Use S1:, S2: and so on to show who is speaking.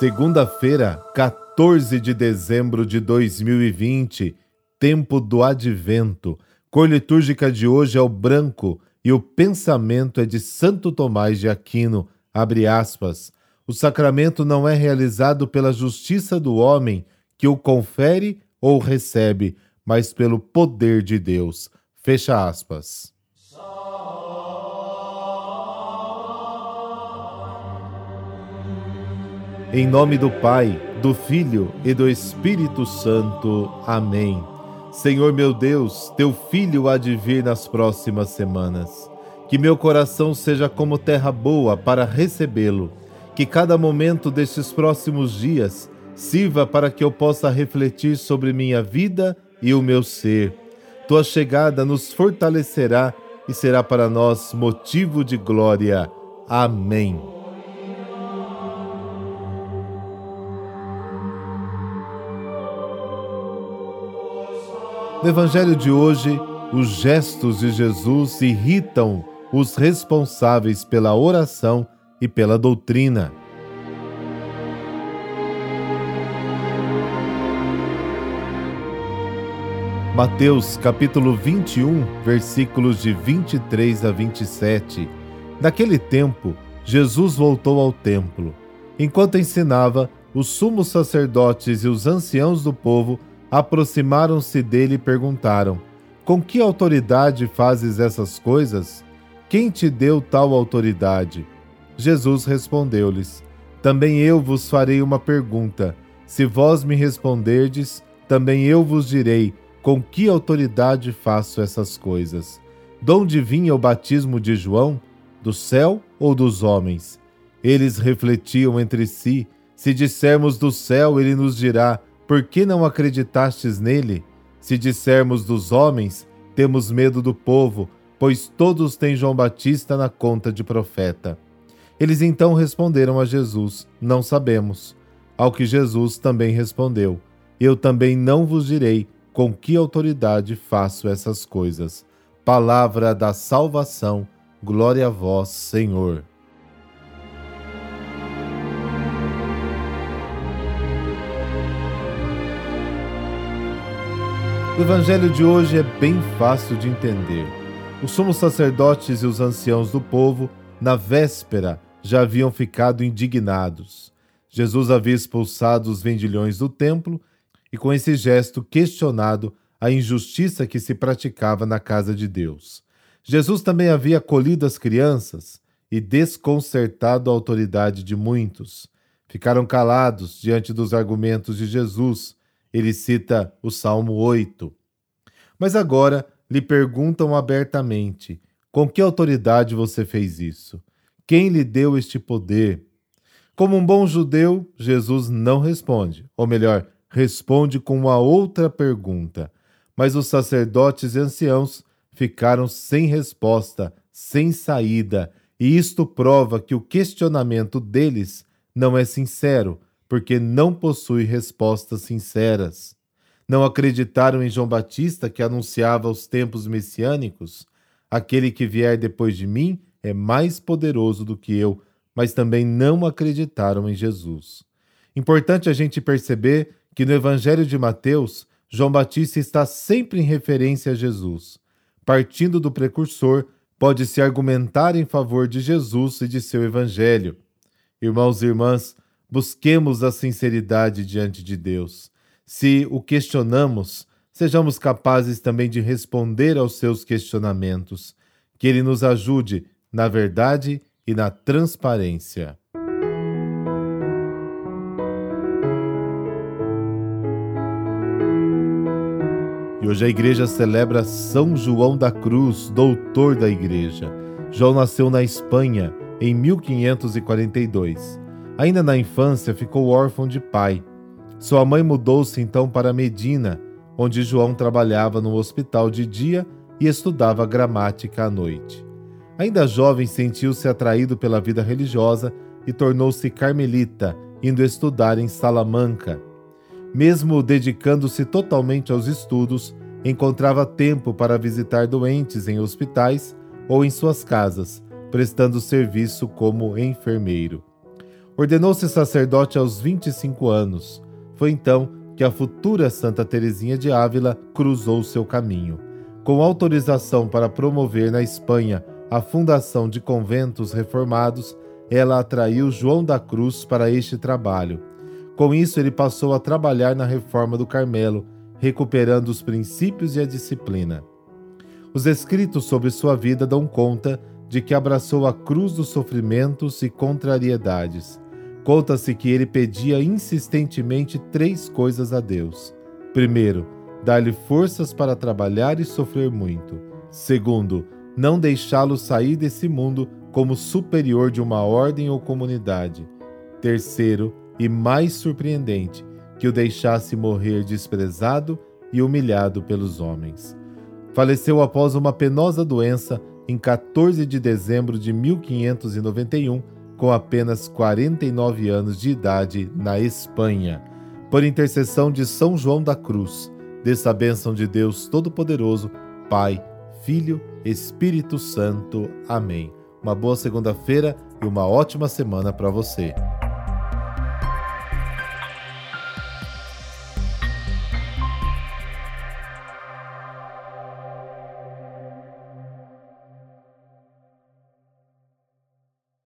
S1: Segunda-feira, 14 de dezembro de 2020, tempo do advento. Cor litúrgica de hoje é o branco e o pensamento é de Santo Tomás de Aquino. Abre aspas. O sacramento não é realizado pela justiça do homem que o confere ou recebe, mas pelo poder de Deus. Fecha aspas. Em nome do Pai, do Filho e do Espírito Santo. Amém. Senhor meu Deus, teu filho há de vir nas próximas semanas. Que meu coração seja como terra boa para recebê-lo. Que cada momento destes próximos dias sirva para que eu possa refletir sobre minha vida e o meu ser. Tua chegada nos fortalecerá e será para nós motivo de glória. Amém. No Evangelho de hoje, os gestos de Jesus irritam os responsáveis pela oração e pela doutrina. Mateus capítulo 21, versículos de 23 a 27. Naquele tempo, Jesus voltou ao templo. Enquanto ensinava, os sumos sacerdotes e os anciãos do povo aproximaram-se dele e perguntaram: Com que autoridade fazes essas coisas? Quem te deu tal autoridade? Jesus respondeu-lhes: Também eu vos farei uma pergunta. Se vós me responderdes, também eu vos direi com que autoridade faço essas coisas. De onde vinha o batismo de João? Do céu ou dos homens? Eles refletiam entre si: Se dissermos do céu, ele nos dirá: por que não acreditastes nele? Se dissermos dos homens, temos medo do povo, pois todos têm João Batista na conta de profeta. Eles então responderam a Jesus: Não sabemos. Ao que Jesus também respondeu: Eu também não vos direi com que autoridade faço essas coisas. Palavra da salvação, glória a vós, Senhor. O evangelho de hoje é bem fácil de entender. Os sumos sacerdotes e os anciãos do povo, na véspera, já haviam ficado indignados. Jesus havia expulsado os vendilhões do templo e, com esse gesto, questionado a injustiça que se praticava na casa de Deus. Jesus também havia acolhido as crianças e desconcertado a autoridade de muitos. Ficaram calados diante dos argumentos de Jesus ele cita o Salmo 8. Mas agora lhe perguntam abertamente: com que autoridade você fez isso? Quem lhe deu este poder? Como um bom judeu, Jesus não responde, ou melhor, responde com uma outra pergunta. Mas os sacerdotes e anciãos ficaram sem resposta, sem saída, e isto prova que o questionamento deles não é sincero, porque não possui respostas sinceras. Não acreditaram em João Batista que anunciava os tempos messiânicos? Aquele que vier depois de mim é mais poderoso do que eu, mas também não acreditaram em Jesus. Importante a gente perceber que no Evangelho de Mateus, João Batista está sempre em referência a Jesus. Partindo do precursor, pode-se argumentar em favor de Jesus e de seu Evangelho. Irmãos e irmãs, Busquemos a sinceridade diante de Deus. Se o questionamos, sejamos capazes também de responder aos seus questionamentos. Que Ele nos ajude na verdade e na transparência. E hoje a igreja celebra São João da Cruz, doutor da igreja. João nasceu na Espanha em 1542. Ainda na infância, ficou órfão de pai. Sua mãe mudou-se então para Medina, onde João trabalhava no hospital de dia e estudava gramática à noite. Ainda jovem, sentiu-se atraído pela vida religiosa e tornou-se carmelita, indo estudar em Salamanca. Mesmo dedicando-se totalmente aos estudos, encontrava tempo para visitar doentes em hospitais ou em suas casas, prestando serviço como enfermeiro. Ordenou-se sacerdote aos 25 anos. Foi então que a futura Santa Teresinha de Ávila cruzou seu caminho. Com autorização para promover na Espanha a fundação de conventos reformados, ela atraiu João da Cruz para este trabalho. Com isso, ele passou a trabalhar na reforma do Carmelo, recuperando os princípios e a disciplina. Os escritos sobre sua vida dão conta de que abraçou a cruz dos sofrimentos e contrariedades. Conta-se que ele pedia insistentemente três coisas a Deus. Primeiro, dar-lhe forças para trabalhar e sofrer muito. Segundo, não deixá-lo sair desse mundo como superior de uma ordem ou comunidade. Terceiro, e mais surpreendente, que o deixasse morrer desprezado e humilhado pelos homens. Faleceu após uma penosa doença em 14 de dezembro de 1591, com apenas 49 anos de idade, na Espanha. Por intercessão de São João da Cruz, dessa bênção de Deus Todo-Poderoso, Pai, Filho, Espírito Santo. Amém. Uma boa segunda-feira e uma ótima semana para você.